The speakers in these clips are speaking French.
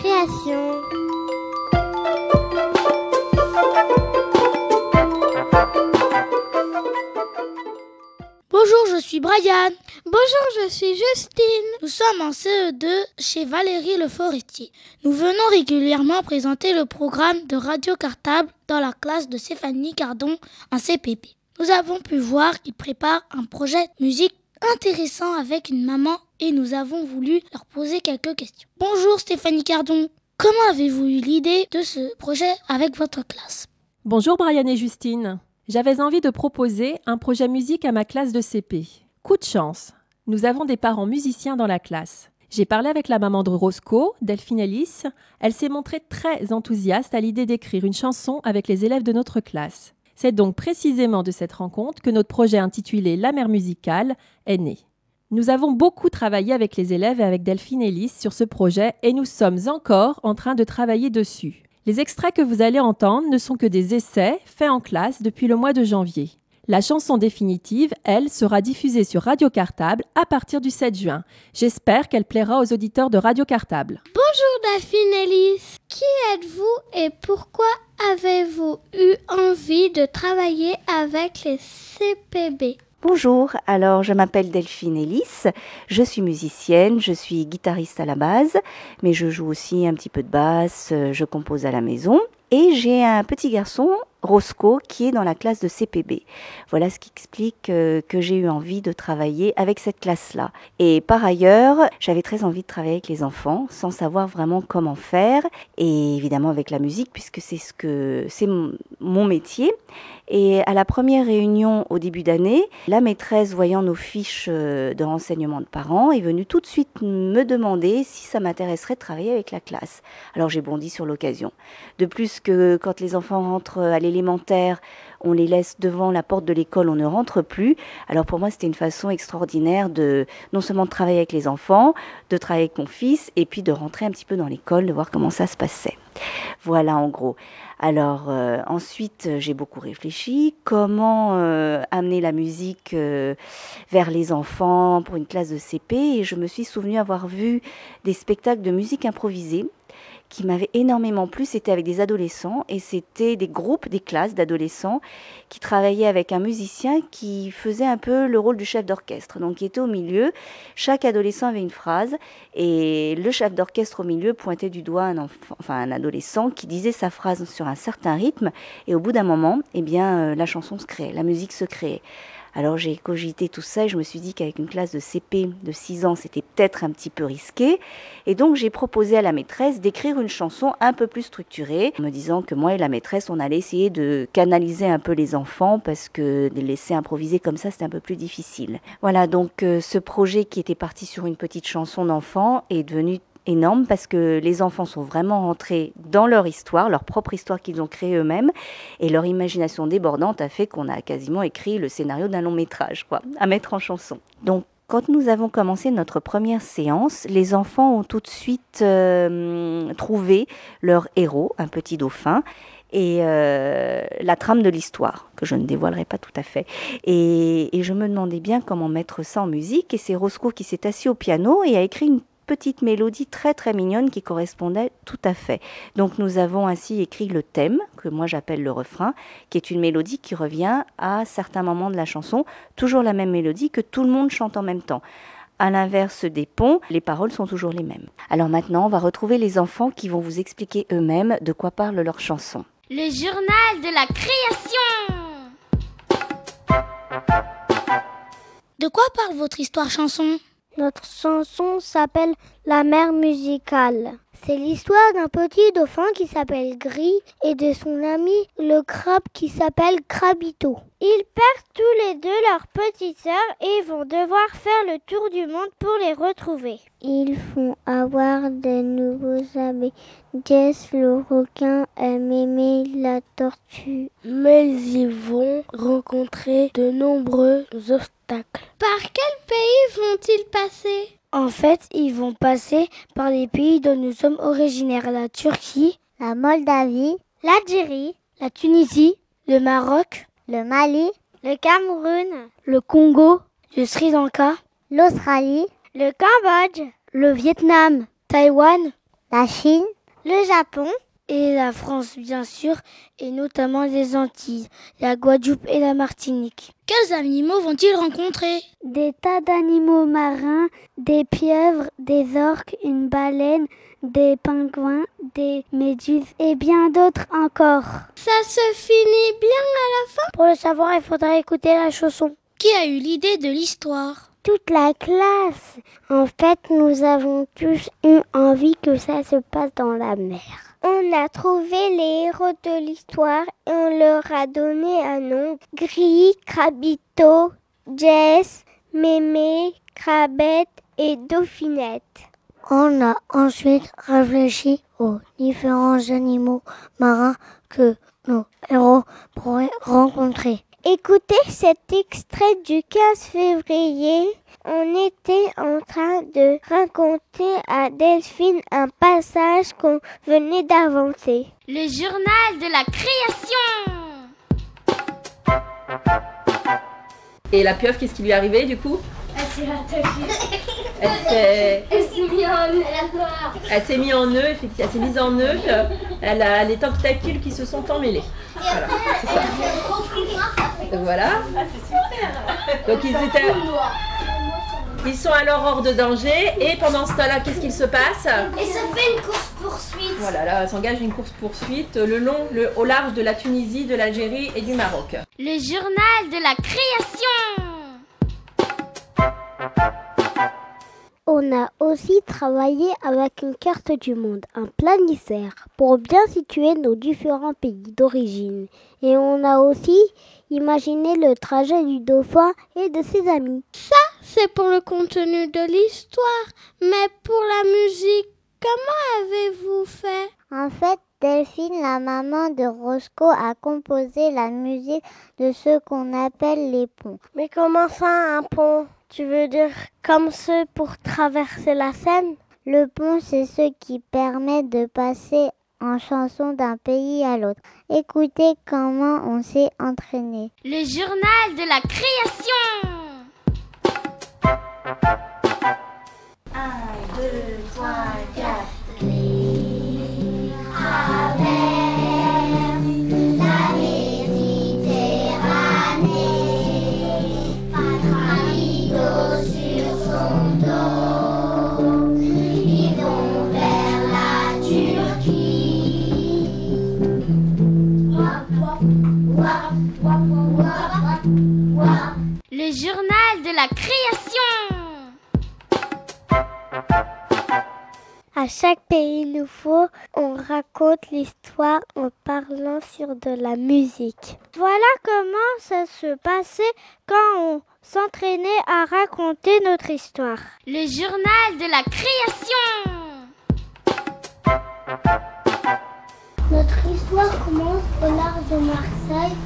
Création. Bonjour, je suis Brian. Bonjour, je suis Justine. Nous sommes en CE2 chez Valérie Le Forestier. Nous venons régulièrement présenter le programme de Radio Cartable dans la classe de Stéphanie Cardon en CPP. Nous avons pu voir qu'ils préparent un projet de musique intéressant avec une maman et nous avons voulu leur poser quelques questions. Bonjour Stéphanie Cardon. Comment avez-vous eu l'idée de ce projet avec votre classe? Bonjour Brian et Justine. J'avais envie de proposer un projet musique à ma classe de CP. Coup de chance, nous avons des parents musiciens dans la classe. J'ai parlé avec la maman de Roscoe, Delphine. Elle s'est montrée très enthousiaste à l'idée d'écrire une chanson avec les élèves de notre classe. C'est donc précisément de cette rencontre que notre projet intitulé La mer musicale est né. Nous avons beaucoup travaillé avec les élèves et avec Delphine Ellis sur ce projet et nous sommes encore en train de travailler dessus. Les extraits que vous allez entendre ne sont que des essais faits en classe depuis le mois de janvier. La chanson définitive, elle, sera diffusée sur Radio Cartable à partir du 7 juin. J'espère qu'elle plaira aux auditeurs de Radio Cartable. Bonjour Daphine Ellis. Qui êtes-vous et pourquoi avez-vous eu envie de travailler avec les CPB Bonjour, alors je m'appelle Delphine Ellis, je suis musicienne, je suis guitariste à la base, mais je joue aussi un petit peu de basse, euh, je compose à la maison et j'ai un petit garçon, Roscoe, qui est dans la classe de CPB. Voilà ce qui explique euh, que j'ai eu envie de travailler avec cette classe-là. Et par ailleurs, j'avais très envie de travailler avec les enfants sans savoir vraiment comment faire et évidemment avec la musique puisque c'est ce que c'est mon, métier. Et à la première réunion au début d'année, la maîtresse, voyant nos fiches euh, de renseignement de parents, est venue tout de suite me demander si ça m'intéresserait de travailler avec la classe. Alors j'ai bondi sur l'occasion. De plus que quand les enfants rentrent à l'élémentaire, on les laisse devant la porte de l'école, on ne rentre plus. Alors pour moi, c'était une façon extraordinaire de non seulement de travailler avec les enfants, de travailler avec mon fils, et puis de rentrer un petit peu dans l'école, de voir comment ça se passait. Voilà en gros. Alors euh, ensuite, j'ai beaucoup réfléchi comment euh, amener la musique euh, vers les enfants pour une classe de CP et je me suis souvenu avoir vu des spectacles de musique improvisée qui m'avait énormément plu, c'était avec des adolescents et c'était des groupes, des classes d'adolescents qui travaillaient avec un musicien qui faisait un peu le rôle du chef d'orchestre, donc qui était au milieu. Chaque adolescent avait une phrase et le chef d'orchestre au milieu pointait du doigt un enfant, enfin un adolescent qui disait sa phrase sur un certain rythme et au bout d'un moment, eh bien euh, la chanson se créait, la musique se créait. Alors j'ai cogité tout ça et je me suis dit qu'avec une classe de CP de 6 ans, c'était peut-être un petit peu risqué. Et donc j'ai proposé à la maîtresse d'écrire une chanson un peu plus structurée, en me disant que moi et la maîtresse, on allait essayer de canaliser un peu les enfants parce que de les laisser improviser comme ça, c'était un peu plus difficile. Voilà, donc euh, ce projet qui était parti sur une petite chanson d'enfant est devenu énorme parce que les enfants sont vraiment rentrés dans leur histoire, leur propre histoire qu'ils ont créée eux-mêmes, et leur imagination débordante a fait qu'on a quasiment écrit le scénario d'un long métrage, quoi, à mettre en chanson. Donc quand nous avons commencé notre première séance, les enfants ont tout de suite euh, trouvé leur héros, un petit dauphin, et euh, la trame de l'histoire, que je ne dévoilerai pas tout à fait. Et, et, je me demandais bien comment mettre ça en musique, et c'est Roscoe qui s'est assis au piano et a écrit une petite mélodie très très mignonne qui correspondait tout à fait. Donc nous avons ainsi écrit le thème, que moi j'appelle le refrain, qui est une mélodie qui revient à certains moments de la chanson, toujours la même mélodie que tout le monde chante en même temps. À l'inverse des ponts, les paroles sont toujours les mêmes. Alors maintenant, on va retrouver les enfants qui vont vous expliquer eux-mêmes de quoi parle leur chanson. Le journal de la création. De quoi parle votre histoire chanson? Notre chanson s'appelle La mer musicale. C'est l'histoire d'un petit dauphin qui s'appelle Gris et de son ami le crabe qui s'appelle Crabito. Ils perdent tous les deux leur petite sœur et vont devoir faire le tour du monde pour les retrouver. Ils font avoir de nouveaux amis. Jess le requin et Mémé la tortue. Mais ils vont rencontrer de nombreux obstacles. Par quel pays vont-ils passer? En fait, ils vont passer par les pays dont nous sommes originaires. La Turquie, La Moldavie, l'Algérie, la Tunisie, le Maroc, le Mali, le Cameroun, le Congo, le Sri Lanka, l'Australie, le Cambodge, le Vietnam, Taïwan, la Chine, le Japon et la France bien sûr, et notamment les Antilles, la Guadeloupe et la Martinique. Quels animaux vont-ils rencontrer? Des tas d'animaux marins, des pieuvres, des orques, une baleine, des pingouins, des méduses et bien d'autres encore. Ça se finit bien à la fin? Pour le savoir, il faudra écouter la chanson. Qui a eu l'idée de l'histoire? Toute la classe. En fait, nous avons tous eu envie que ça se passe dans la mer. On a trouvé les héros de l'histoire et on leur a donné un nom. Gris, Crabito, Jess, Mémé, Crabette et Dauphinette. On a ensuite réfléchi aux différents animaux marins que nos héros pourraient rencontrer. Écoutez cet extrait du 15 février. On était en train de raconter à Delphine un passage qu'on venait d'avancer. Le journal de la création. Et la pieuvre, qu'est-ce qui lui est arrivé du coup? Elle s'est. Elle s'est Elle s'est mise en nœud. Elle s'est mise en nœud, effectivement. Elle s'est mise en nœud. Elle a les tentacules qui se sont emmêlés. Voilà, c'est ça. Donc voilà. Donc ils étaient. Ils sont alors hors de danger et pendant ce temps-là, qu'est-ce qu'il se passe? Et ça fait une course poursuite. Voilà, là, s'engage une course poursuite le long, le, au large de la Tunisie, de l'Algérie et du Maroc. Le journal de la création. On a aussi travaillé avec une carte du monde, un planisphère, pour bien situer nos différents pays d'origine. Et on a aussi imaginé le trajet du dauphin et de ses amis. Ça, c'est pour le contenu de l'histoire. Mais pour la musique, comment avez-vous fait? En fait, Delphine, la maman de Roscoe, a composé la musique de ce qu'on appelle les ponts. Mais comment ça, un pont? Tu veux dire comme ceux pour traverser la Seine? Le pont, c'est ce qui permet de passer en chanson d'un pays à l'autre. Écoutez comment on s'est entraîné. Le journal de la création. 1, 2, 3, 4. Pays nouveau, on raconte l'histoire en parlant sur de la musique. Voilà comment ça se passait quand on s'entraînait à raconter notre histoire. Le journal de la création. Notre histoire commence au large de Marseille,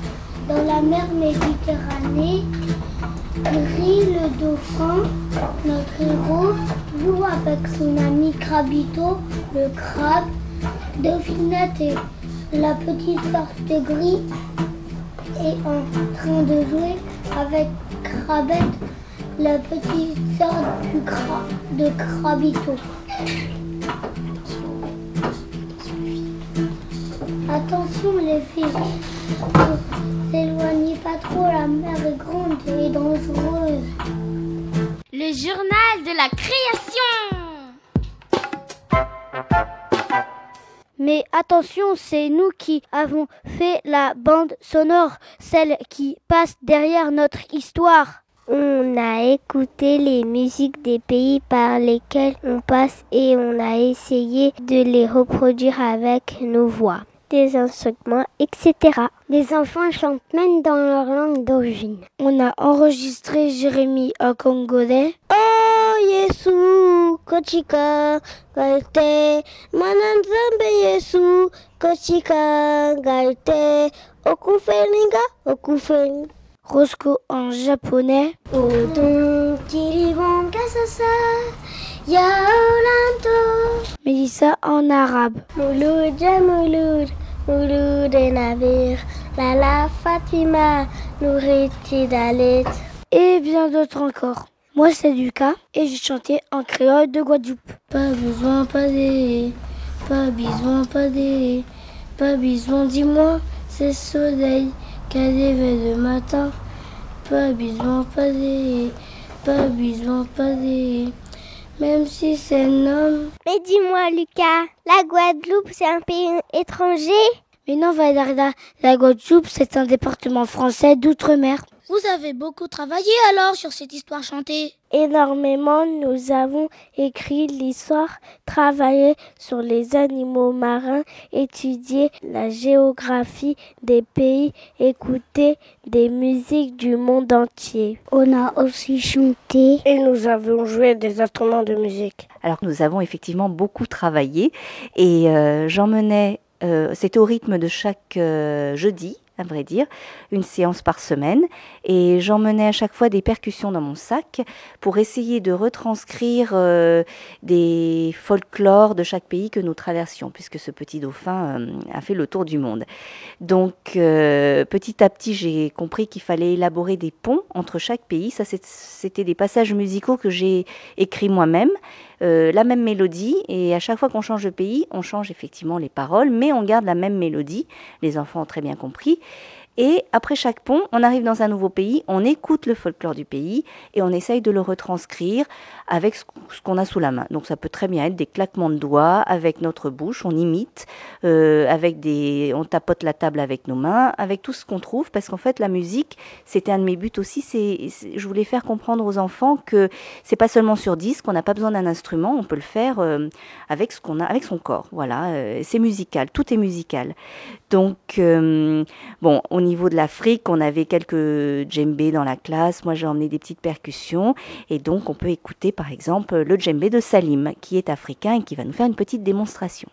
dans la mer Méditerranée. Gris le dauphin, notre héros, joue avec son ami Crabito, le crabe. Dauphinette et la petite sœur de Gris est en train de jouer avec Crabette, la petite sœur du de Crabito. Attention les filles, ne s'éloignez pas trop, la mer est grande et dangereuse. Le journal de la création. Mais attention, c'est nous qui avons fait la bande sonore, celle qui passe derrière notre histoire. On a écouté les musiques des pays par lesquels on passe et on a essayé de les reproduire avec nos voix, des instruments, etc. Les enfants chantent même dans leur langue d'origine. On a enregistré Jérémie en congolais. Oh Yesu, kochika, galte, mananzambe Yesu, kochika, galte, okufeninga, okufeninga. Roscoe en japonais. Odon kiribon kasasa, yaolanto. Mélissa en arabe. Mouloud ja mouloud, mouloud et navire, Lala Fatima, nourriti dalit. Et bien d'autres encore. Moi c'est Lucas et j'ai chanté en créole de Guadeloupe. Pas besoin, pas des, pas besoin, pas des, pas besoin, dis-moi, c'est soleil qu'à le matin. Pas besoin, pas des, pas besoin, pas des, même si c'est un homme. Mais dis-moi Lucas, la Guadeloupe c'est un pays étranger? Mais non Valarda, la Guadeloupe c'est un département français d'outre-mer. Vous avez beaucoup travaillé alors sur cette histoire chantée Énormément, nous avons écrit l'histoire, travaillé sur les animaux marins, étudié la géographie des pays, écouté des musiques du monde entier. On a aussi chanté et nous avons joué des instruments de musique. Alors nous avons effectivement beaucoup travaillé et euh, j'emmenais, euh, c'était au rythme de chaque euh, jeudi à vrai dire, une séance par semaine. Et j'emmenais à chaque fois des percussions dans mon sac pour essayer de retranscrire euh, des folklores de chaque pays que nous traversions, puisque ce petit dauphin euh, a fait le tour du monde. Donc, petit à petit, j'ai compris qu'il fallait élaborer des ponts entre chaque pays. Ça, c'était des passages musicaux que j'ai écrits moi-même. Euh, la même mélodie et à chaque fois qu'on change de pays, on change effectivement les paroles, mais on garde la même mélodie. Les enfants ont très bien compris. Et après chaque pont, on arrive dans un nouveau pays, on écoute le folklore du pays et on essaye de le retranscrire avec ce qu'on a sous la main. Donc ça peut très bien être des claquements de doigts avec notre bouche, on imite, euh, avec des, on tapote la table avec nos mains, avec tout ce qu'on trouve, parce qu'en fait la musique, c'était un de mes buts aussi. C'est, je voulais faire comprendre aux enfants que c'est pas seulement sur disque, on n'a pas besoin d'un instrument, on peut le faire euh, avec ce qu'on a, avec son corps. Voilà, euh, c'est musical, tout est musical. Donc euh, bon, au niveau de l'Afrique, on avait quelques djembés dans la classe. Moi, j'ai emmené des petites percussions et donc on peut écouter par exemple le djembé de Salim, qui est africain et qui va nous faire une petite démonstration.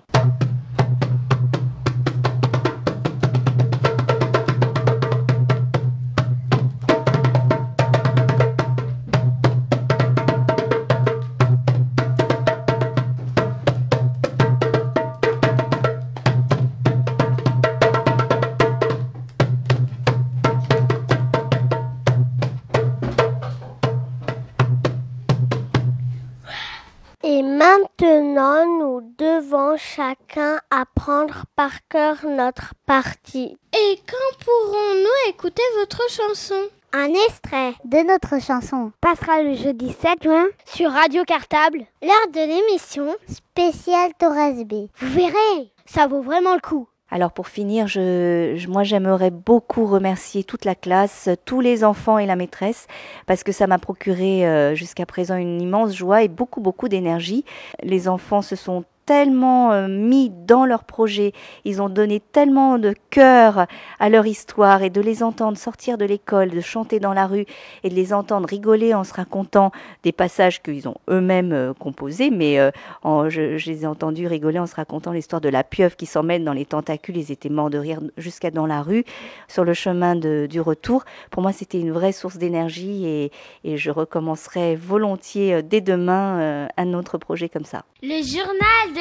Chacun apprendre par cœur notre partie. Et quand pourrons-nous écouter votre chanson? Un extrait de notre chanson passera le jeudi 7 juin sur Radio Cartable lors de l'émission spéciale Torres B. Vous verrez, ça vaut vraiment le coup. Alors pour finir, je, je- moi j'aimerais beaucoup remercier toute la classe, tous les enfants et la maîtresse, parce que ça m'a procuré euh, jusqu'à présent une immense joie et beaucoup beaucoup d'énergie. Les enfants se sont tellement euh, mis dans leur projet, ils ont donné tellement de cœur à leur histoire et de les entendre sortir de l'école, de chanter dans la rue et de les entendre rigoler en se racontant des passages qu'ils ont eux-mêmes euh, composés, mais euh, en- je, les ai entendus rigoler en se racontant l'histoire de la pieuvre qui s'emmène dans les tentacules. Ils étaient morts de rire jusqu'à dans la rue, sur le chemin du retour. Pour moi, c'était une vraie source d'énergie et, je recommencerai volontiers euh, dès demain un autre projet comme ça. Le journal de